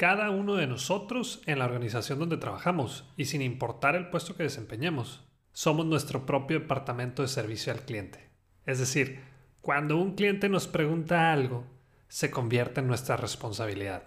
cada uno de nosotros en la organización donde trabajamos y sin importar el puesto que desempeñemos. Somos nuestro propio departamento de servicio al cliente. Es decir, cuando un cliente nos pregunta algo, se convierte en nuestra responsabilidad.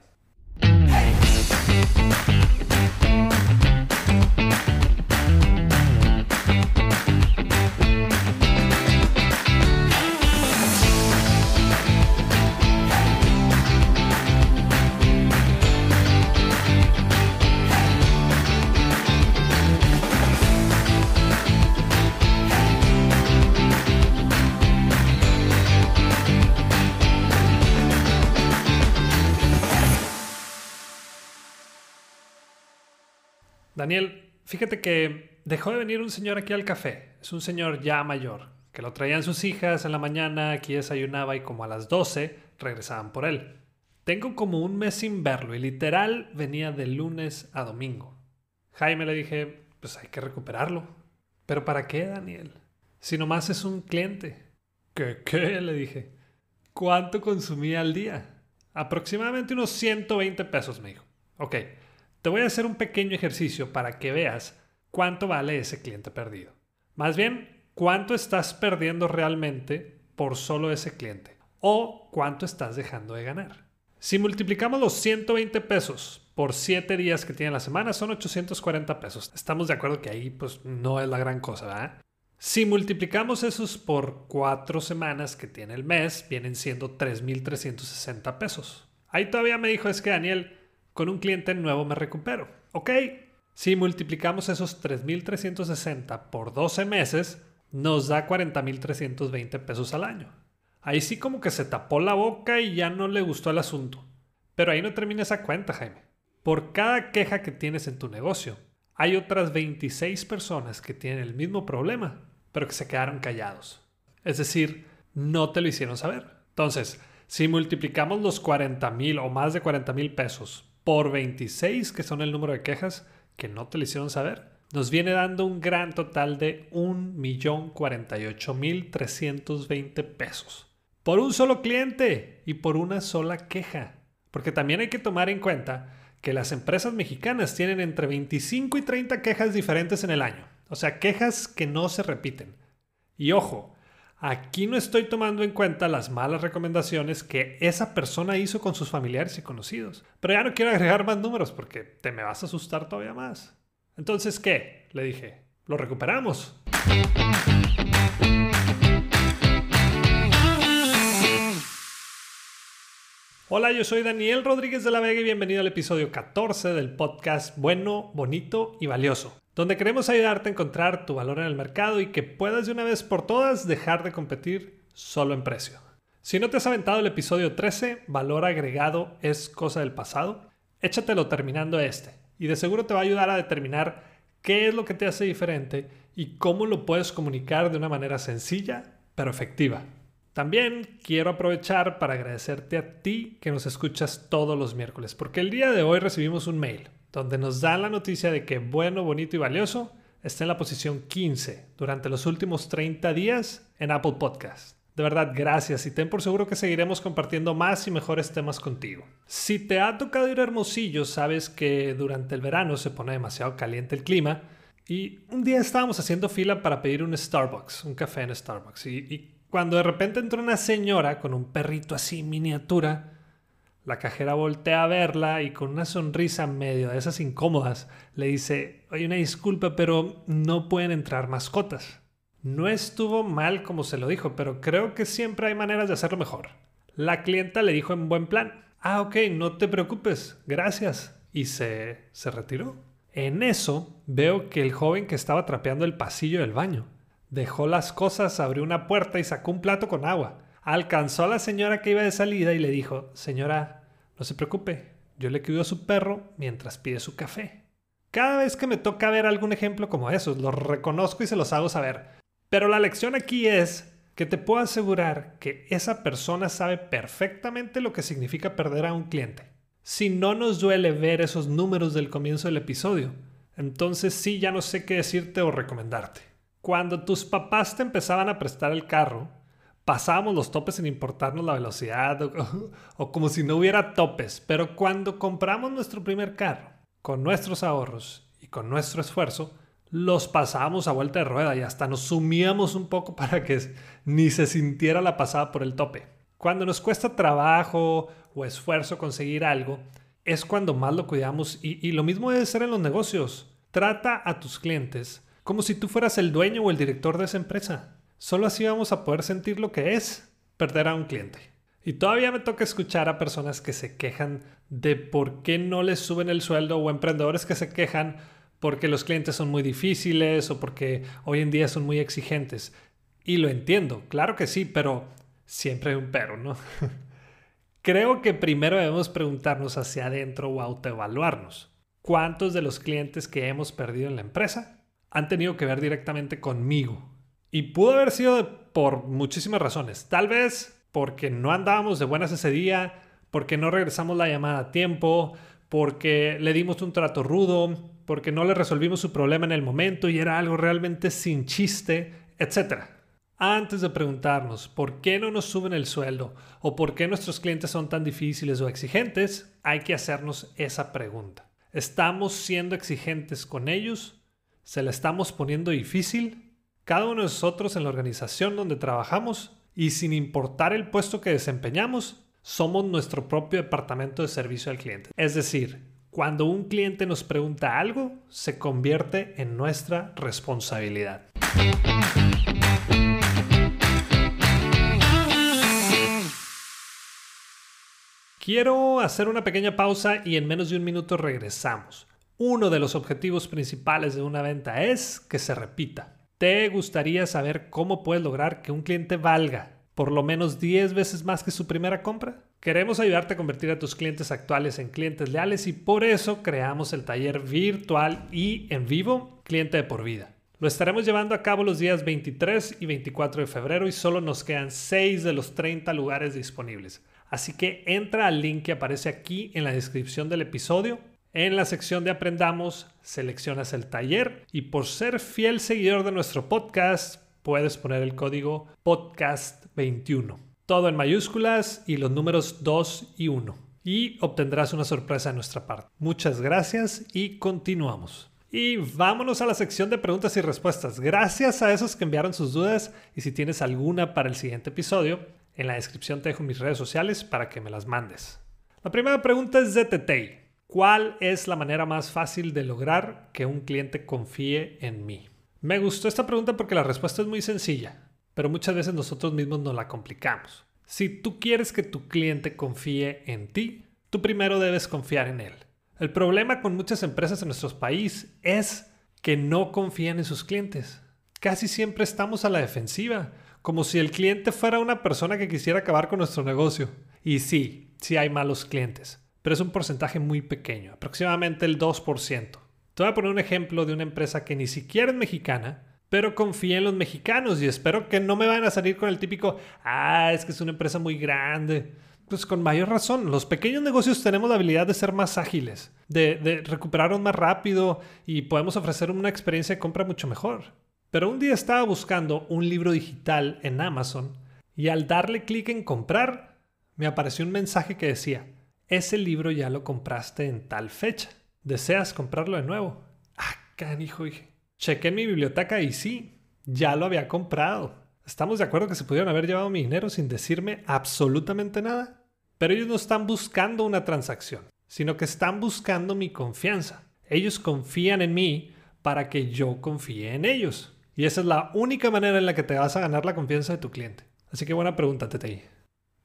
Daniel, fíjate que dejó de venir un señor aquí al café. Es un señor ya mayor, que lo traían sus hijas en la mañana, aquí desayunaba y como a las 12 regresaban por él. Tengo como un mes sin verlo y literal venía de lunes a domingo. Jaime le dije, pues hay que recuperarlo. ¿Pero para qué, Daniel? Si nomás es un cliente. ¿Qué qué? Le dije. ¿Cuánto consumía al día? Aproximadamente unos 120 pesos, me dijo. Ok, te voy a hacer un pequeño ejercicio para que veas cuánto vale ese cliente perdido. Más bien, cuánto estás perdiendo realmente por solo ese cliente o cuánto estás dejando de ganar. Si multiplicamos los 120 pesos por 7 días que tiene la semana, son 840 pesos. Estamos de acuerdo que ahí pues no es la gran cosa, ¿verdad? Si multiplicamos esos por 4 semanas que tiene el mes, vienen siendo 3.360 pesos. Ahí todavía me dijo, es que Daniel, con un cliente nuevo me recupero. Ok, si multiplicamos esos 3.360 por 12 meses, nos da 40.320 pesos al año. Ahí sí como que se tapó la boca y ya no le gustó el asunto. Pero ahí no termina esa cuenta, Jaime. Por cada queja que tienes en tu negocio, hay otras 26 personas que tienen el mismo problema, pero que se quedaron callados. Es decir, no te lo hicieron saber. Entonces, si multiplicamos los 40.000 o más de 40.000 pesos por 26, que son el número de quejas que no te lo hicieron saber, nos viene dando un gran total de 1.048.320 pesos. Por un solo cliente y por una sola queja. Porque también hay que tomar en cuenta que las empresas mexicanas tienen entre 25 y 30 quejas diferentes en el año. O sea, quejas que no se repiten. Y ojo, Aquí no estoy tomando en cuenta las malas recomendaciones que esa persona hizo con sus familiares y conocidos. Pero ya no quiero agregar más números porque te me vas a asustar todavía más. Entonces, ¿qué? Le dije, lo recuperamos. Hola, yo soy Daniel Rodríguez de la Vega y bienvenido al episodio 14 del podcast Bueno, Bonito y Valioso donde queremos ayudarte a encontrar tu valor en el mercado y que puedas de una vez por todas dejar de competir solo en precio. Si no te has aventado el episodio 13, valor agregado es cosa del pasado, échatelo terminando este y de seguro te va a ayudar a determinar qué es lo que te hace diferente y cómo lo puedes comunicar de una manera sencilla pero efectiva. También quiero aprovechar para agradecerte a ti que nos escuchas todos los miércoles, porque el día de hoy recibimos un mail donde nos dan la noticia de que Bueno, Bonito y Valioso está en la posición 15 durante los últimos 30 días en Apple Podcast. De verdad, gracias y ten por seguro que seguiremos compartiendo más y mejores temas contigo. Si te ha tocado ir a Hermosillo, sabes que durante el verano se pone demasiado caliente el clima y un día estábamos haciendo fila para pedir un Starbucks, un café en Starbucks y, y cuando de repente entró una señora con un perrito así miniatura, la cajera voltea a verla y con una sonrisa medio de esas incómodas le dice, oye, una disculpa, pero no pueden entrar mascotas. No estuvo mal como se lo dijo, pero creo que siempre hay maneras de hacerlo mejor. La clienta le dijo en buen plan, ah, ok, no te preocupes, gracias. Y se, se retiró. En eso veo que el joven que estaba trapeando el pasillo del baño dejó las cosas, abrió una puerta y sacó un plato con agua alcanzó a la señora que iba de salida y le dijo, señora, no se preocupe, yo le cuido a su perro mientras pide su café. Cada vez que me toca ver algún ejemplo como esos, los reconozco y se los hago saber. Pero la lección aquí es que te puedo asegurar que esa persona sabe perfectamente lo que significa perder a un cliente. Si no nos duele ver esos números del comienzo del episodio, entonces sí ya no sé qué decirte o recomendarte. Cuando tus papás te empezaban a prestar el carro, pasábamos los topes sin importarnos la velocidad o, como si no hubiera topes. Pero cuando compramos nuestro primer carro, con nuestros ahorros y con nuestro esfuerzo, los pasábamos a vuelta de rueda y hasta nos sumíamos un poco para que ni se sintiera la pasada por el tope. Cuando nos cuesta trabajo o esfuerzo conseguir algo, es cuando más lo cuidamos y lo mismo debe ser en los negocios. Trata a tus clientes como si tú fueras el dueño o el director de esa empresa. Solo así vamos a poder sentir lo que es perder a un cliente. Y todavía me toca escuchar a personas que se quejan de por qué no les suben el sueldo o emprendedores que se quejan porque los clientes son muy difíciles o porque hoy en día son muy exigentes. Y lo entiendo, claro que sí, pero siempre hay un pero, ¿no? Creo que primero debemos preguntarnos hacia adentro o autoevaluarnos. ¿Cuántos de los clientes que hemos perdido en la empresa han tenido que ver directamente conmigo? Y pudo haber sido por muchísimas razones. Tal vez porque no andábamos de buenas ese día, porque no regresamos la llamada a tiempo, porque le dimos un trato rudo, porque no le resolvimos su problema en el momento y era algo realmente sin chiste, etc. Antes de preguntarnos por qué no nos suben el sueldo o por qué nuestros clientes son tan difíciles o exigentes, hay que hacernos esa pregunta. ¿Estamos siendo exigentes con ellos? ¿Se la estamos poniendo difícil? Cada uno de nosotros en la organización donde trabajamos y sin importar el puesto que desempeñamos, somos nuestro propio departamento de servicio al cliente. Es decir, cuando un cliente nos pregunta algo, se convierte en nuestra responsabilidad. Quiero hacer una pequeña pausa y en menos de un minuto regresamos. Uno de los objetivos principales de una venta es que se repita. ¿Te gustaría saber cómo puedes lograr que un cliente valga por lo menos 10 veces más que su primera compra? Queremos ayudarte a convertir a tus clientes actuales en clientes leales y por eso creamos el taller virtual y en vivo Cliente de por vida. Lo estaremos llevando a cabo los días 23 y 24 de febrero y solo nos quedan 6 de los 30 lugares disponibles. Así que entra al link que aparece aquí en la descripción del episodio. En la sección de Aprendamos, seleccionas el taller y por ser fiel seguidor de nuestro podcast, puedes poner el código podcast21 todo en mayúsculas y los números 2 y 1. Y obtendrás una sorpresa de nuestra parte. Muchas gracias y continuamos. Y vámonos a la sección de preguntas y respuestas. Gracias a esos que enviaron sus dudas y si tienes alguna para el siguiente episodio, en la descripción te dejo mis redes sociales para que me las mandes. La primera pregunta es de Tetei. ¿Cuál es la manera más fácil de lograr que un cliente confíe en mí? Me gustó esta pregunta porque la respuesta es muy sencilla pero muchas veces nosotros mismos nos la complicamos. Si tú quieres que tu cliente confíe en ti, tú primero debes confiar en él. El problema con muchas empresas en nuestro país es que no confían en sus clientes. Casi siempre estamos a la defensiva, como si el cliente fuera una persona que quisiera acabar con nuestro negocio. Y sí, sí hay malos clientes, pero es un porcentaje muy pequeño, aproximadamente el 2%. Te voy a poner un ejemplo de una empresa que ni siquiera es mexicana, pero confíe en los mexicanos y espero que no me vayan a salir con el típico, ah, es que es una empresa muy grande. Pues con mayor razón, los pequeños negocios tenemos la habilidad de ser más ágiles, de, de recuperarnos más rápido y podemos ofrecer una experiencia de compra mucho mejor. Pero un día estaba buscando un libro digital en Amazon y al darle clic en comprar, me apareció un mensaje que decía, ese libro ya lo compraste en tal fecha. ¿Deseas comprarlo de nuevo? Ah, canijo, dije. Chequé en mi biblioteca y sí, ya lo había comprado. ¿Estamos de acuerdo que se pudieron haber llevado mi dinero sin decirme absolutamente nada? Pero ellos no están buscando una transacción, sino que están buscando mi confianza. Ellos confían en mí para que yo confíe en ellos. Y esa es la única manera en la que te vas a ganar la confianza de tu cliente. Así que buena pregunta, TTI.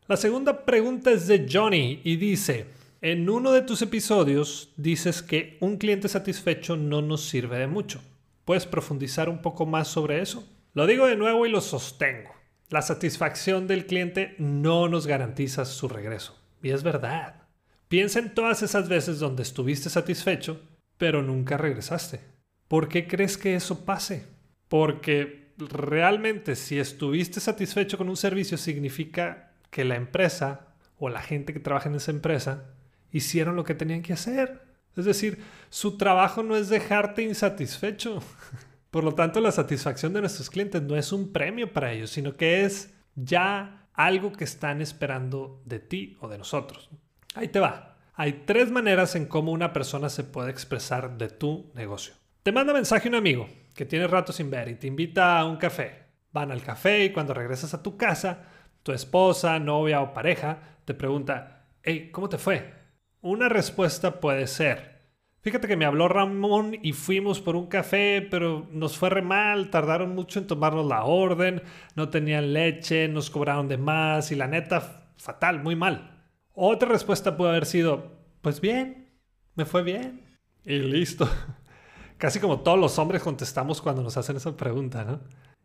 La segunda pregunta es de Johnny y dice, en uno de tus episodios dices que un cliente satisfecho no nos sirve de mucho. ¿Puedes profundizar un poco más sobre eso? Lo digo de nuevo y lo sostengo. La satisfacción del cliente no nos garantiza su regreso. Y es verdad. Piensa en todas esas veces donde estuviste satisfecho, pero nunca regresaste. ¿Por qué crees que eso pase? Porque realmente si estuviste satisfecho con un servicio significa que la empresa o la gente que trabaja en esa empresa hicieron lo que tenían que hacer. Es decir, su trabajo no es dejarte insatisfecho. Por lo tanto, la satisfacción de nuestros clientes no es un premio para ellos, sino que es ya algo que están esperando de ti o de nosotros. Ahí te va. Hay tres maneras en cómo una persona se puede expresar de tu negocio. Te manda mensaje un amigo que tiene rato sin ver y te invita a un café. Van al café y cuando regresas a tu casa, tu esposa, novia o pareja te pregunta, hey, ¿cómo te fue? Una respuesta puede ser, Fíjate que me habló Ramón y fuimos por un café, pero nos fue re mal, tardaron mucho en tomarnos la orden, no tenían leche, nos cobraron de más y la neta, fatal, muy mal. Otra respuesta puede haber sido, pues bien, me fue bien. Y listo. Casi como todos los hombres contestamos cuando nos hacen esa pregunta, ¿no?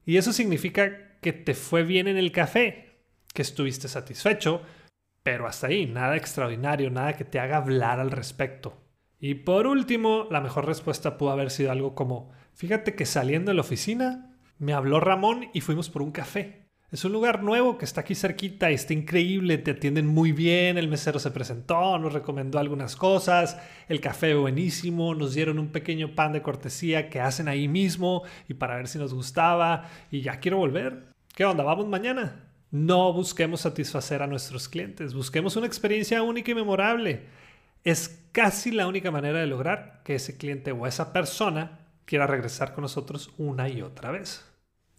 Y eso significa que te fue bien en el café, que estuviste satisfecho, pero hasta ahí, nada extraordinario, nada que te haga hablar al respecto. Y por último, la mejor respuesta pudo haber sido algo como, fíjate que saliendo de la oficina, me habló Ramón y fuimos por un café. Es un lugar nuevo que está aquí cerquita y está increíble, te atienden muy bien, el mesero se presentó, nos recomendó algunas cosas, el café buenísimo, nos dieron un pequeño pan de cortesía que hacen ahí mismo y para ver si nos gustaba y ya quiero volver. ¿Qué onda? ¿Vamos mañana? No busquemos satisfacer a nuestros clientes, busquemos una experiencia única y memorable es casi la única manera de lograr que ese cliente o esa persona quiera regresar con nosotros una y otra vez.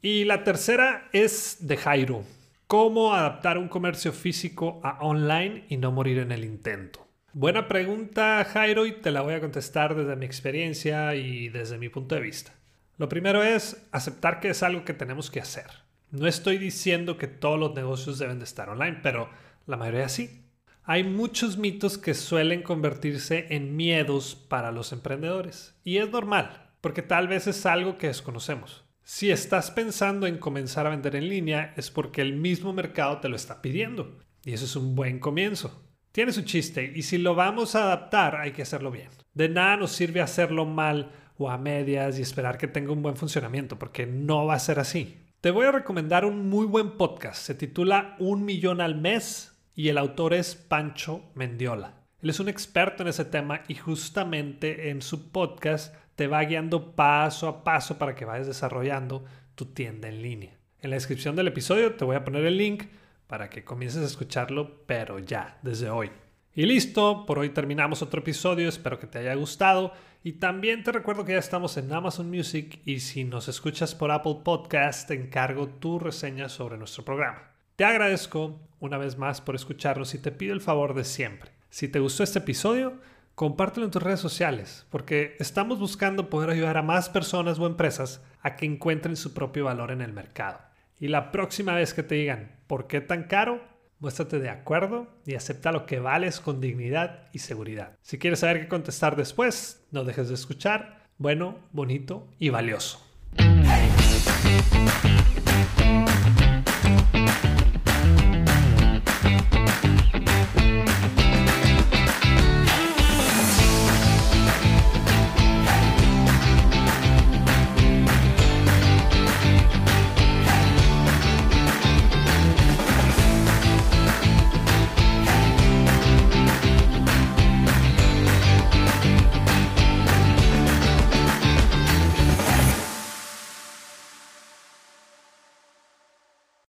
Y la tercera es de Jairo. ¿Cómo adaptar un comercio físico a online y no morir en el intento? Buena pregunta, Jairo, y te la voy a contestar desde mi experiencia y desde mi punto de vista. Lo primero es aceptar que es algo que tenemos que hacer. No estoy diciendo que todos los negocios deben de estar online, pero la mayoría sí. Hay muchos mitos que suelen convertirse en miedos para los emprendedores. Y es normal, porque tal vez es algo que desconocemos. Si estás pensando en comenzar a vender en línea es porque el mismo mercado te lo está pidiendo. Y eso es un buen comienzo. Tiene su chiste y si lo vamos a adaptar hay que hacerlo bien. De nada nos sirve hacerlo mal o a medias y esperar que tenga un buen funcionamiento porque no va a ser así. Te voy a recomendar un muy buen podcast. Se titula Un millón al mes y el autor es Pancho Mendiola. Él es un experto en ese tema y justamente en su podcast te va guiando paso a paso para que vayas desarrollando tu tienda en línea. En la descripción del episodio te voy a poner el link para que comiences a escucharlo, pero ya, desde hoy. Y listo, por hoy terminamos otro episodio, espero que te haya gustado y también te recuerdo que ya estamos en Amazon Music y si nos escuchas por Apple Podcast te encargo tu reseña sobre nuestro programa. Te agradezco una vez más por escucharnos y te pido el favor de siempre. Si te gustó este episodio, compártelo en tus redes sociales, porque estamos buscando poder ayudar a más personas o empresas a que encuentren su propio valor en el mercado. Y la próxima vez que te digan, ¿por qué tan caro? Muéstrate de acuerdo y acepta lo que vales con dignidad y seguridad. Si quieres saber qué contestar después, no dejes de escuchar. Bueno, bonito y valioso.